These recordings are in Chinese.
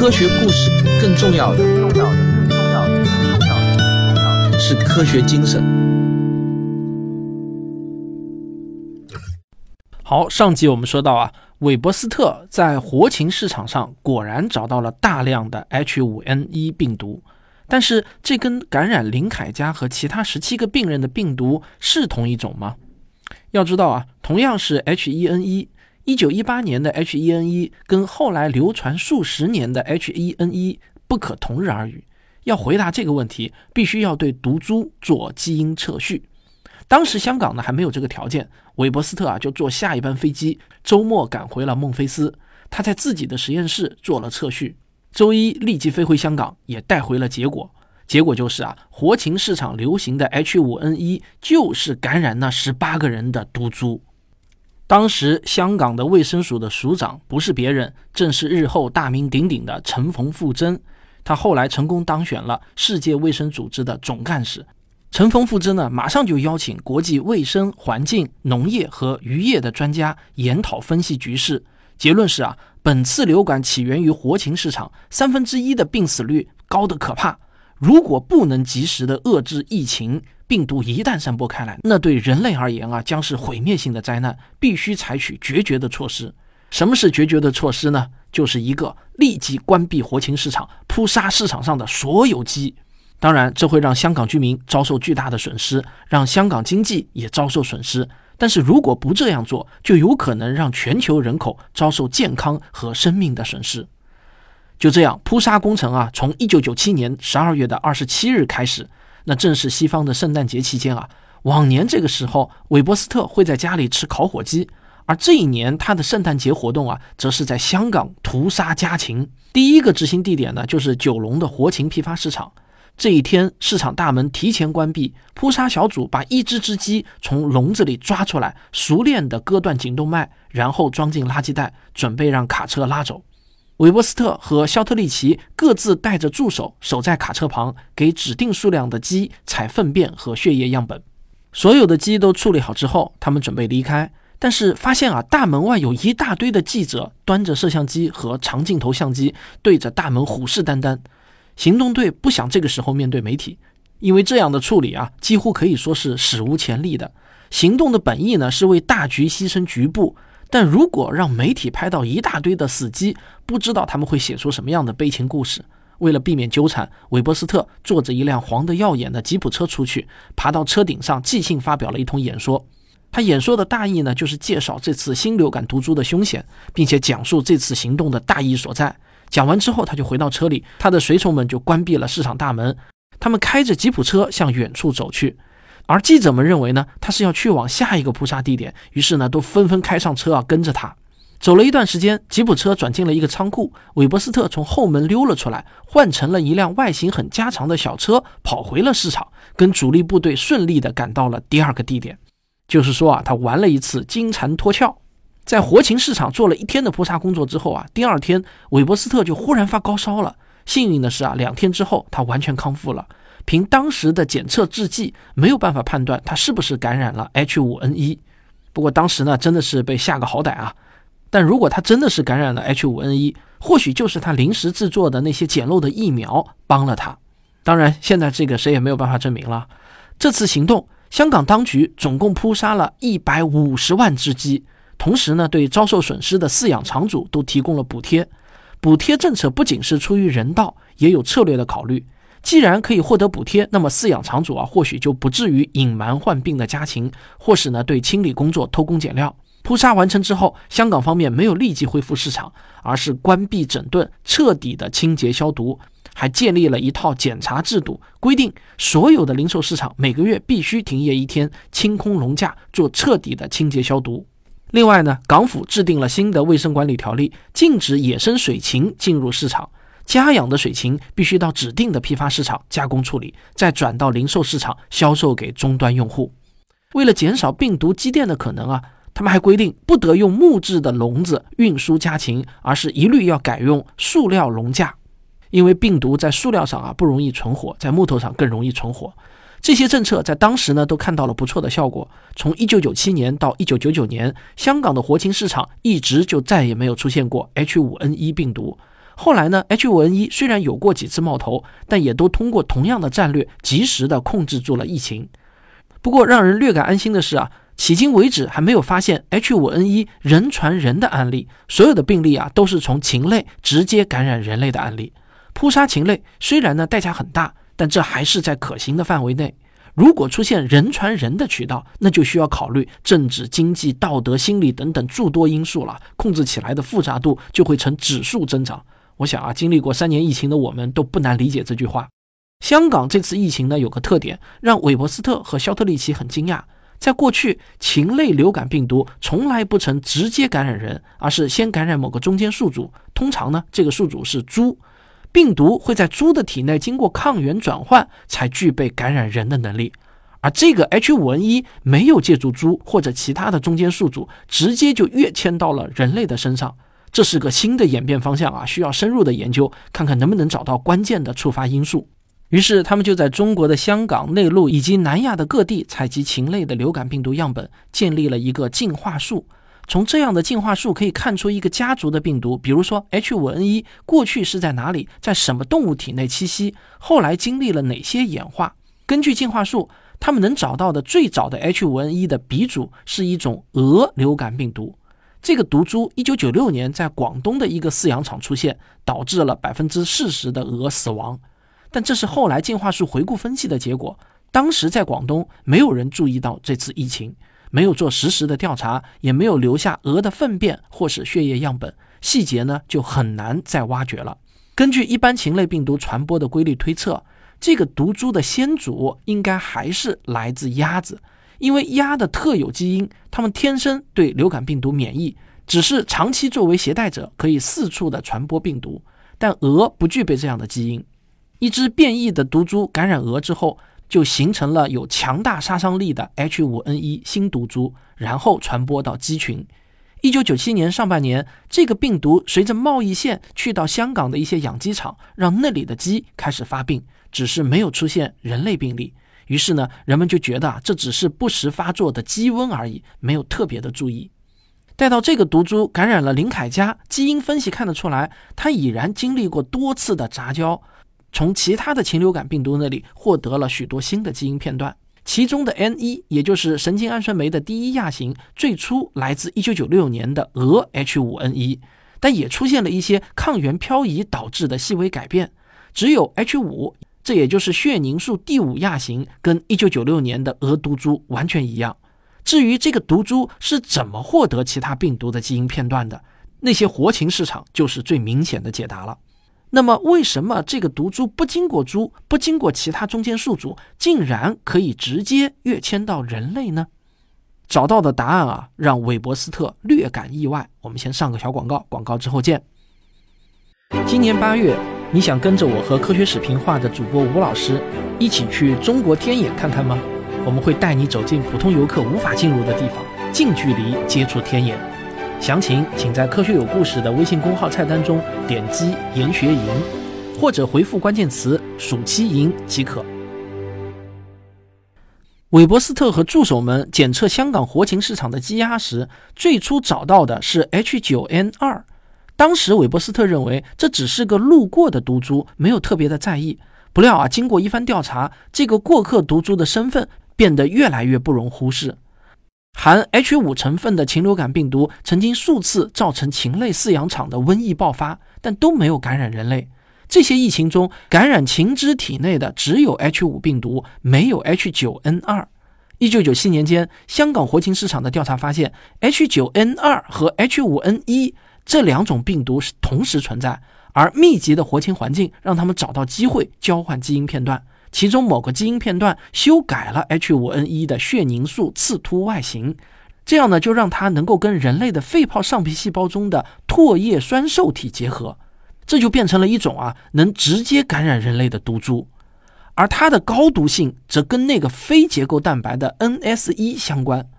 科学故事更重要的，重要的，更重要的，更重要的，是科学精神。好，上集我们说到啊，韦伯斯特在活禽市场上果然找到了大量的 H5N1 病毒，但是这跟感染林凯家和其他十七个病人的病毒是同一种吗？要知道啊，同样是 H1N1，一九一八年的 H1N1 跟后来流传数十年的 H1N1 不可同日而语。要回答这个问题，必须要对毒株做基因测序。当时香港呢还没有这个条件，韦伯斯特啊就坐下一班飞机，周末赶回了孟菲斯。他在自己的实验室做了测序，周一立即飞回香港，也带回了结果。结果就是啊，活禽市场流行的 H5N1 就是感染那十八个人的毒株。当时香港的卫生署的署长不是别人，正是日后大名鼎鼎的陈冯富珍。他后来成功当选了世界卫生组织的总干事。陈冯富珍呢，马上就邀请国际卫生、环境、农业和渔业的专家研讨分析局势。结论是啊，本次流感起源于活禽市场，三分之一的病死率高得可怕。如果不能及时的遏制疫情，病毒一旦散播开来，那对人类而言啊，将是毁灭性的灾难，必须采取决绝的措施。什么是决绝的措施呢？就是一个立即关闭活禽市场，扑杀市场上的所有鸡。当然，这会让香港居民遭受巨大的损失，让香港经济也遭受损失。但是如果不这样做，就有可能让全球人口遭受健康和生命的损失。就这样，扑杀工程啊，从一九九七年十二月的二十七日开始，那正是西方的圣诞节期间啊。往年这个时候，韦伯斯特会在家里吃烤火鸡，而这一年他的圣诞节活动啊，则是在香港屠杀家禽。第一个执行地点呢，就是九龙的活禽批发市场。这一天，市场大门提前关闭，扑杀小组把一只只鸡从笼子里抓出来，熟练地割断颈动脉，然后装进垃圾袋，准备让卡车拉走。韦伯斯特和肖特利奇各自带着助手守在卡车旁，给指定数量的鸡采粪便和血液样本。所有的鸡都处理好之后，他们准备离开，但是发现啊，大门外有一大堆的记者端着摄像机和长镜头相机，对着大门虎视眈眈。行动队不想这个时候面对媒体，因为这样的处理啊，几乎可以说是史无前例的。行动的本意呢，是为大局牺牲局部，但如果让媒体拍到一大堆的死鸡，不知道他们会写出什么样的悲情故事。为了避免纠缠，韦伯斯特坐着一辆黄得耀眼的吉普车出去，爬到车顶上，即兴发表了一通演说。他演说的大意呢，就是介绍这次新流感毒株的凶险，并且讲述这次行动的大意所在。讲完之后，他就回到车里，他的随从们就关闭了市场大门。他们开着吉普车向远处走去，而记者们认为呢，他是要去往下一个扑杀地点，于是呢，都纷纷开上车啊，跟着他。走了一段时间，吉普车转进了一个仓库，韦伯斯特从后门溜了出来，换成了一辆外形很家常的小车，跑回了市场，跟主力部队顺利地赶到了第二个地点。就是说啊，他玩了一次金蝉脱壳。在活禽市场做了一天的扑杀工作之后啊，第二天韦伯斯特就忽然发高烧了。幸运的是啊，两天之后他完全康复了。凭当时的检测制剂，没有办法判断他是不是感染了 H5N1。不过当时呢，真的是被吓个好歹啊。但如果他真的是感染了 H5N1，或许就是他临时制作的那些简陋的疫苗帮了他。当然，现在这个谁也没有办法证明了。这次行动，香港当局总共扑杀了一百五十万只鸡。同时呢，对遭受损失的饲养场主都提供了补贴。补贴政策不仅是出于人道，也有策略的考虑。既然可以获得补贴，那么饲养场主啊，或许就不至于隐瞒患病的家禽，或是呢对清理工作偷工减料。扑杀完成之后，香港方面没有立即恢复市场，而是关闭整顿，彻底的清洁消毒，还建立了一套检查制度，规定所有的零售市场每个月必须停业一天，清空笼架，做彻底的清洁消毒。另外呢，港府制定了新的卫生管理条例，禁止野生水禽进入市场。家养的水禽必须到指定的批发市场加工处理，再转到零售市场销售给终端用户。为了减少病毒积淀的可能啊，他们还规定不得用木质的笼子运输家禽，而是一律要改用塑料笼架，因为病毒在塑料上啊不容易存活，在木头上更容易存活。这些政策在当时呢都看到了不错的效果。从1997年到1999年，香港的活禽市场一直就再也没有出现过 H5N1 病毒。后来呢，H5N1 虽然有过几次冒头，但也都通过同样的战略，及时的控制住了疫情。不过，让人略感安心的是啊，迄今为止还没有发现 H5N1 人传人的案例，所有的病例啊都是从禽类直接感染人类的案例。扑杀禽类虽然呢代价很大，但这还是在可行的范围内。如果出现人传人的渠道，那就需要考虑政治、经济、道德、心理等等诸多因素了，控制起来的复杂度就会呈指数增长。我想啊，经历过三年疫情的我们都不难理解这句话。香港这次疫情呢，有个特点让韦伯斯特和肖特利奇很惊讶。在过去，禽类流感病毒从来不曾直接感染人，而是先感染某个中间宿主，通常呢，这个宿主是猪。病毒会在猪的体内经过抗原转换，才具备感染人的能力。而这个 H5N1 没有借助猪或者其他的中间宿主，直接就跃迁到了人类的身上。这是个新的演变方向啊，需要深入的研究，看看能不能找到关键的触发因素。于是，他们就在中国的香港、内陆以及南亚的各地采集禽类的流感病毒样本，建立了一个进化树。从这样的进化树可以看出一个家族的病毒，比如说 H5N1 过去是在哪里，在什么动物体内栖息，后来经历了哪些演化。根据进化树，他们能找到的最早的 H5N1 的鼻祖是一种鹅流感病毒。这个毒株1996年在广东的一个饲养场出现，导致了百分之四十的鹅死亡。但这是后来进化树回顾分析的结果。当时在广东，没有人注意到这次疫情。没有做实时的调查，也没有留下鹅的粪便或是血液样本，细节呢就很难再挖掘了。根据一般禽类病毒传播的规律推测，这个毒株的先祖应该还是来自鸭子，因为鸭的特有基因，它们天生对流感病毒免疫，只是长期作为携带者可以四处的传播病毒。但鹅不具备这样的基因，一只变异的毒株感染鹅之后。就形成了有强大杀伤力的 H5N1 新毒株，然后传播到鸡群。一九九七年上半年，这个病毒随着贸易线去到香港的一些养鸡场，让那里的鸡开始发病，只是没有出现人类病例。于是呢，人们就觉得啊，这只是不时发作的鸡瘟而已，没有特别的注意。待到这个毒株感染了林凯家，基因分析看得出来，它已然经历过多次的杂交。从其他的禽流感病毒那里获得了许多新的基因片段，其中的 N1，也就是神经氨酸酶的第一亚型，最初来自1996年的鹅 H5N1，但也出现了一些抗原漂移导致的细微改变。只有 H5，这也就是血凝素第五亚型，跟1996年的鹅毒株完全一样。至于这个毒株是怎么获得其他病毒的基因片段的，那些活禽市场就是最明显的解答了。那么，为什么这个毒株不经过猪，不经过其他中间宿主，竟然可以直接跃迁到人类呢？找到的答案啊，让韦伯斯特略感意外。我们先上个小广告，广告之后见。今年八月，你想跟着我和科学史评话的主播吴老师一起去中国天眼看看吗？我们会带你走进普通游客无法进入的地方，近距离接触天眼。详情请在“科学有故事”的微信公号菜单中点击“研学营”，或者回复关键词“暑期营”即可。韦伯斯特和助手们检测香港活禽市场的鸡鸭时，最初找到的是 H9N2。当时韦伯斯特认为这只是个路过的毒株，没有特别的在意。不料啊，经过一番调查，这个过客毒株的身份变得越来越不容忽视。含 H 五成分的禽流感病毒曾经数次造成禽类饲养场的瘟疫爆发，但都没有感染人类。这些疫情中，感染禽只体内的只有 H 五病毒，没有 H 九 N 二。一九九七年间，香港活禽市场的调查发现，H 九 N 二和 H 五 N 一这两种病毒是同时存在，而密集的活禽环境让他们找到机会交换基因片段。其中某个基因片段修改了 H5N1 的血凝素刺突外形，这样呢就让它能够跟人类的肺泡上皮细胞中的唾液酸受体结合，这就变成了一种啊能直接感染人类的毒株，而它的高毒性则跟那个非结构蛋白的 NS1 相关。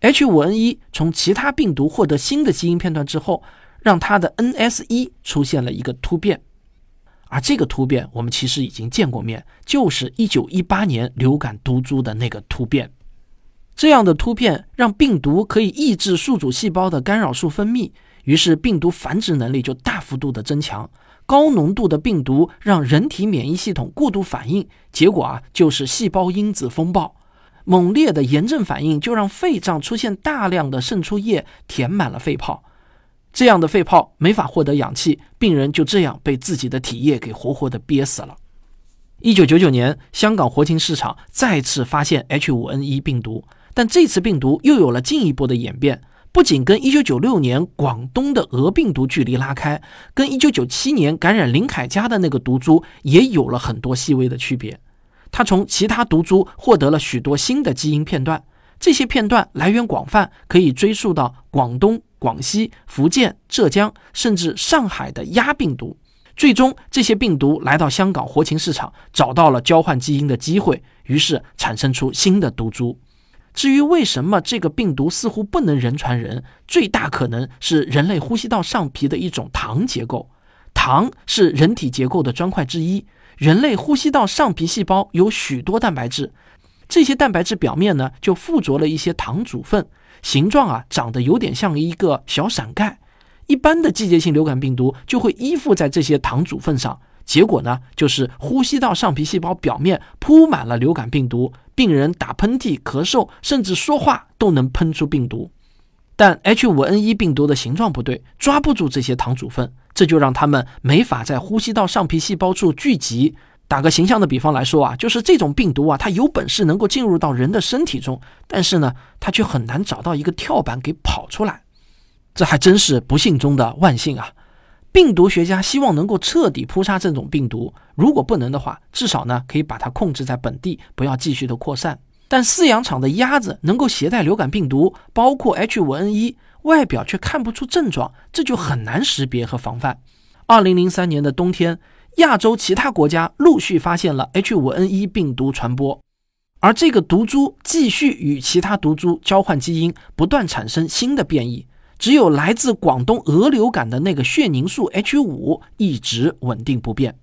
H5N1 从其他病毒获得新的基因片段之后，让它的 NS1 出现了一个突变。而这个突变，我们其实已经见过面，就是一九一八年流感毒株的那个突变。这样的突变让病毒可以抑制宿主细胞的干扰素分泌，于是病毒繁殖能力就大幅度的增强。高浓度的病毒让人体免疫系统过度反应，结果啊就是细胞因子风暴。猛烈的炎症反应就让肺脏出现大量的渗出液，填满了肺泡。这样的肺泡没法获得氧气，病人就这样被自己的体液给活活的憋死了。一九九九年，香港活禽市场再次发现 H5N1 病毒，但这次病毒又有了进一步的演变。不仅跟1996年广东的鹅病毒距离拉开，跟1997年感染林凯家的那个毒株也有了很多细微的区别。它从其他毒株获得了许多新的基因片段，这些片段来源广泛，可以追溯到广东、广西、福建、浙江，甚至上海的鸭病毒。最终，这些病毒来到香港活禽市场，找到了交换基因的机会，于是产生出新的毒株。至于为什么这个病毒似乎不能人传人，最大可能是人类呼吸道上皮的一种糖结构。糖是人体结构的砖块之一。人类呼吸道上皮细胞有许多蛋白质，这些蛋白质表面呢就附着了一些糖组分，形状啊长得有点像一个小伞盖。一般的季节性流感病毒就会依附在这些糖组分上。结果呢，就是呼吸道上皮细胞表面铺满了流感病毒，病人打喷嚏、咳嗽，甚至说话都能喷出病毒。但 H5N1 病毒的形状不对，抓不住这些糖组分，这就让它们没法在呼吸道上皮细胞处聚集。打个形象的比方来说啊，就是这种病毒啊，它有本事能够进入到人的身体中，但是呢，它却很难找到一个跳板给跑出来。这还真是不幸中的万幸啊！病毒学家希望能够彻底扑杀这种病毒，如果不能的话，至少呢可以把它控制在本地，不要继续的扩散。但饲养场的鸭子能够携带流感病毒，包括 H5N1，外表却看不出症状，这就很难识别和防范。二零零三年的冬天，亚洲其他国家陆续发现了 H5N1 病毒传播，而这个毒株继续与其他毒株交换基因，不断产生新的变异。只有来自广东鹅流感的那个血凝素 H 五一直稳定不变。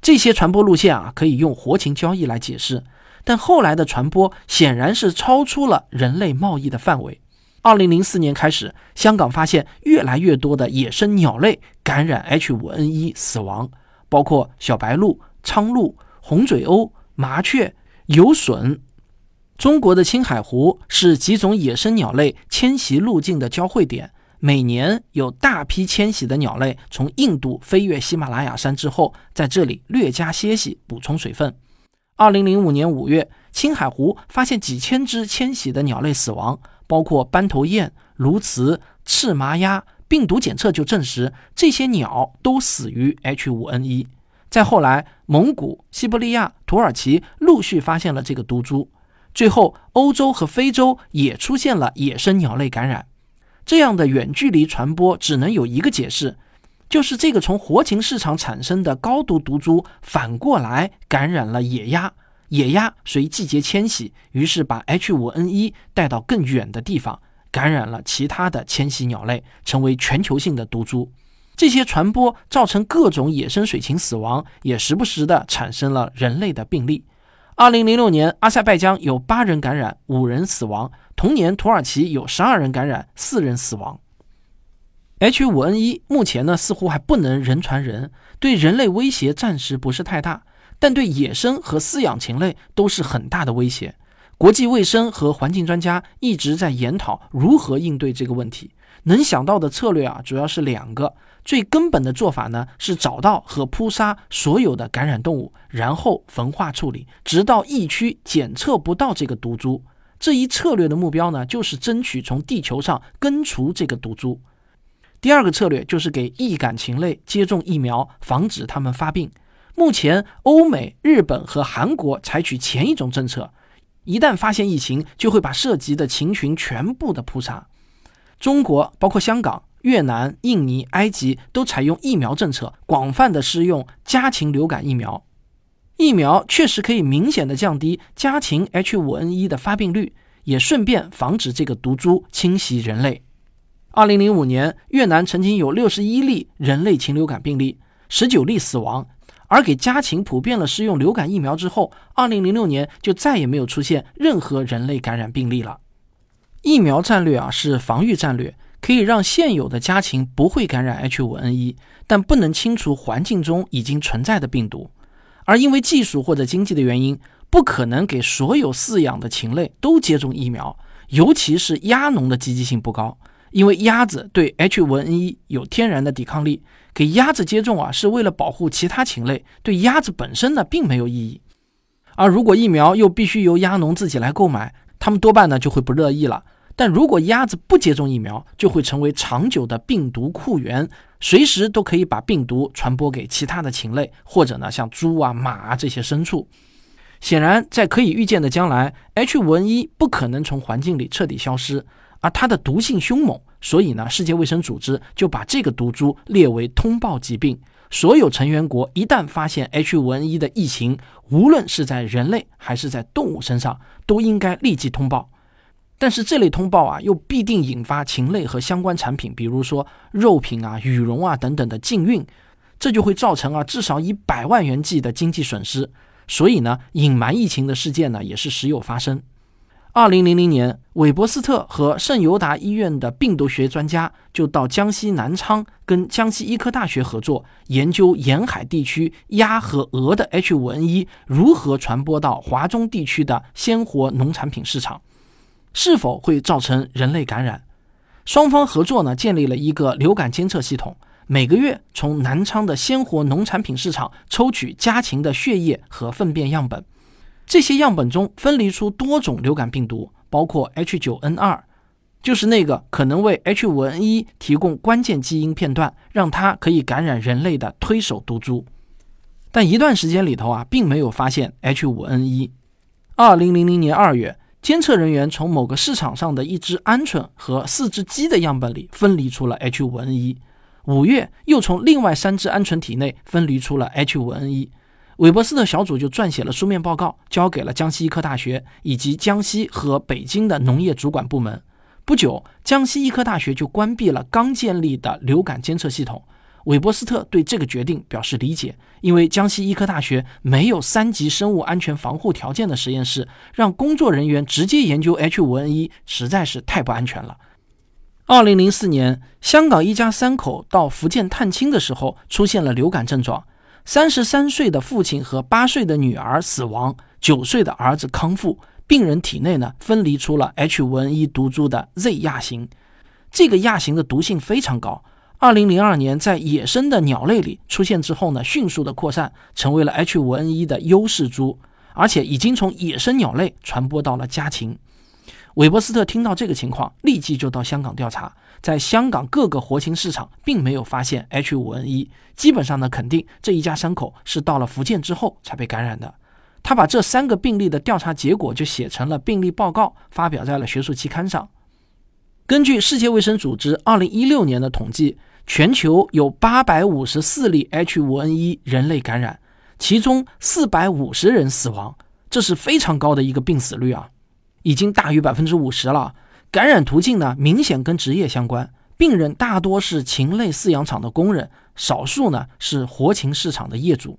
这些传播路线啊，可以用活禽交易来解释，但后来的传播显然是超出了人类贸易的范围。二零零四年开始，香港发现越来越多的野生鸟类感染 H 五 N 一死亡，包括小白鹭、苍鹭、红嘴鸥、麻雀、游隼。中国的青海湖是几种野生鸟类迁徙路径的交汇点，每年有大批迁徙的鸟类从印度飞越喜马拉雅山之后，在这里略加歇息，补充水分。二零零五年五月，青海湖发现几千只迁徙的鸟类死亡，包括斑头雁、鸬鹚、赤麻鸭。病毒检测就证实这些鸟都死于 H5N1。再后来，蒙古、西伯利亚、土耳其陆续发现了这个毒株。最后，欧洲和非洲也出现了野生鸟类感染。这样的远距离传播只能有一个解释，就是这个从活禽市场产生的高毒毒株反过来感染了野鸭。野鸭随季节迁徙，于是把 H5N1 带到更远的地方，感染了其他的迁徙鸟类，成为全球性的毒株。这些传播造成各种野生水禽死亡，也时不时的产生了人类的病例。二零零六年，阿塞拜疆有八人感染，五人死亡。同年，土耳其有十二人感染，四人死亡。H5N1 目前呢，似乎还不能人传人，对人类威胁暂时不是太大，但对野生和饲养禽类都是很大的威胁。国际卫生和环境专家一直在研讨如何应对这个问题。能想到的策略啊，主要是两个。最根本的做法呢，是找到和扑杀所有的感染动物，然后焚化处理，直到疫区检测不到这个毒株。这一策略的目标呢，就是争取从地球上根除这个毒株。第二个策略就是给易感禽类接种疫苗，防止它们发病。目前，欧美、日本和韩国采取前一种政策，一旦发现疫情，就会把涉及的禽群全部的扑杀。中国包括香港。越南、印尼、埃及都采用疫苗政策，广泛的施用家禽流感疫苗。疫苗确实可以明显的降低家禽 H5N1 的发病率，也顺便防止这个毒株侵袭人类。二零零五年，越南曾经有六十一例人类禽流感病例，十九例死亡。而给家禽普遍了施用流感疫苗之后，二零零六年就再也没有出现任何人类感染病例了。疫苗战略啊，是防御战略。可以让现有的家禽不会感染 H5N1，但不能清除环境中已经存在的病毒。而因为技术或者经济的原因，不可能给所有饲养的禽类都接种疫苗，尤其是鸭农的积极性不高，因为鸭子对 H5N1 有天然的抵抗力。给鸭子接种啊，是为了保护其他禽类，对鸭子本身呢并没有意义。而如果疫苗又必须由鸭农自己来购买，他们多半呢就会不乐意了。但如果鸭子不接种疫苗，就会成为长久的病毒库源，随时都可以把病毒传播给其他的禽类，或者呢像猪啊、马啊这些牲畜。显然，在可以预见的将来，H5N1 不可能从环境里彻底消失，而它的毒性凶猛，所以呢，世界卫生组织就把这个毒株列为通报疾病。所有成员国一旦发现 H5N1 的疫情，无论是在人类还是在动物身上，都应该立即通报。但是这类通报啊，又必定引发禽类和相关产品，比如说肉品啊、羽绒啊等等的禁运，这就会造成啊至少以百万元计的经济损失。所以呢，隐瞒疫情的事件呢，也是时有发生。二零零零年，韦伯斯特和圣尤达医院的病毒学专家就到江西南昌跟江西医科大学合作，研究沿海地区鸭和鹅的 H5N1 如何传播到华中地区的鲜活农产品市场。是否会造成人类感染？双方合作呢，建立了一个流感监测系统，每个月从南昌的鲜活农产品市场抽取家禽的血液和粪便样本，这些样本中分离出多种流感病毒，包括 H9N2，就是那个可能为 H5N1 提供关键基因片段，让它可以感染人类的推手毒株。但一段时间里头啊，并没有发现 H5N1。二零零零年二月。监测人员从某个市场上的一只鹌鹑和四只鸡的样本里分离出了 H5N1。五月，又从另外三只鹌鹑体内分离出了 H5N1。韦伯斯特小组就撰写了书面报告，交给了江西医科大学以及江西和北京的农业主管部门。不久，江西医科大学就关闭了刚建立的流感监测系统。韦伯斯特对这个决定表示理解，因为江西医科大学没有三级生物安全防护条件的实验室，让工作人员直接研究 H5N1 实在是太不安全了。二零零四年，香港一家三口到福建探亲的时候，出现了流感症状。三十三岁的父亲和八岁的女儿死亡，九岁的儿子康复。病人体内呢分离出了 H5N1 毒株的 Z 亚型，这个亚型的毒性非常高。二零零二年，在野生的鸟类里出现之后呢，迅速的扩散，成为了 H5N1 的优势株，而且已经从野生鸟类传播到了家禽。韦伯斯特听到这个情况，立即就到香港调查，在香港各个活禽市场并没有发现 H5N1，基本上呢，肯定这一家三口是到了福建之后才被感染的。他把这三个病例的调查结果就写成了病例报告，发表在了学术期刊上。根据世界卫生组织二零一六年的统计。全球有八百五十四例 H5N1 人类感染，其中四百五十人死亡，这是非常高的一个病死率啊，已经大于百分之五十了。感染途径呢，明显跟职业相关，病人大多是禽类饲养场的工人，少数呢是活禽市场的业主。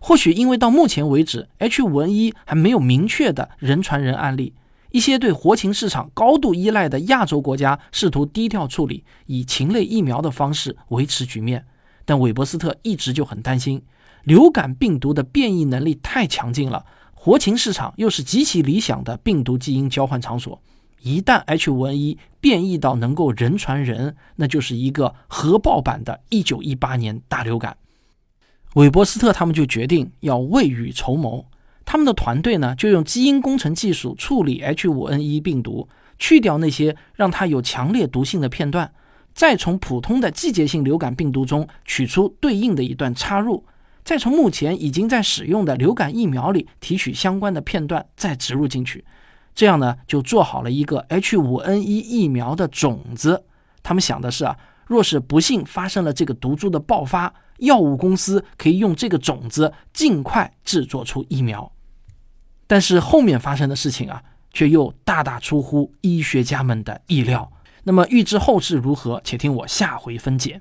或许因为到目前为止，H5N1 还没有明确的人传人案例。一些对活禽市场高度依赖的亚洲国家试图低调处理，以禽类疫苗的方式维持局面。但韦伯斯特一直就很担心，流感病毒的变异能力太强劲了，活禽市场又是极其理想的病毒基因交换场所。一旦 H5N1 变异到能够人传人，那就是一个核爆版的1918年大流感。韦伯斯特他们就决定要未雨绸缪。他们的团队呢，就用基因工程技术处理 H5N1 病毒，去掉那些让它有强烈毒性的片段，再从普通的季节性流感病毒中取出对应的一段插入，再从目前已经在使用的流感疫苗里提取相关的片段，再植入进去。这样呢，就做好了一个 H5N1 疫苗的种子。他们想的是啊，若是不幸发生了这个毒株的爆发，药物公司可以用这个种子尽快制作出疫苗。但是后面发生的事情啊，却又大大出乎医学家们的意料。那么预知后事如何？且听我下回分解。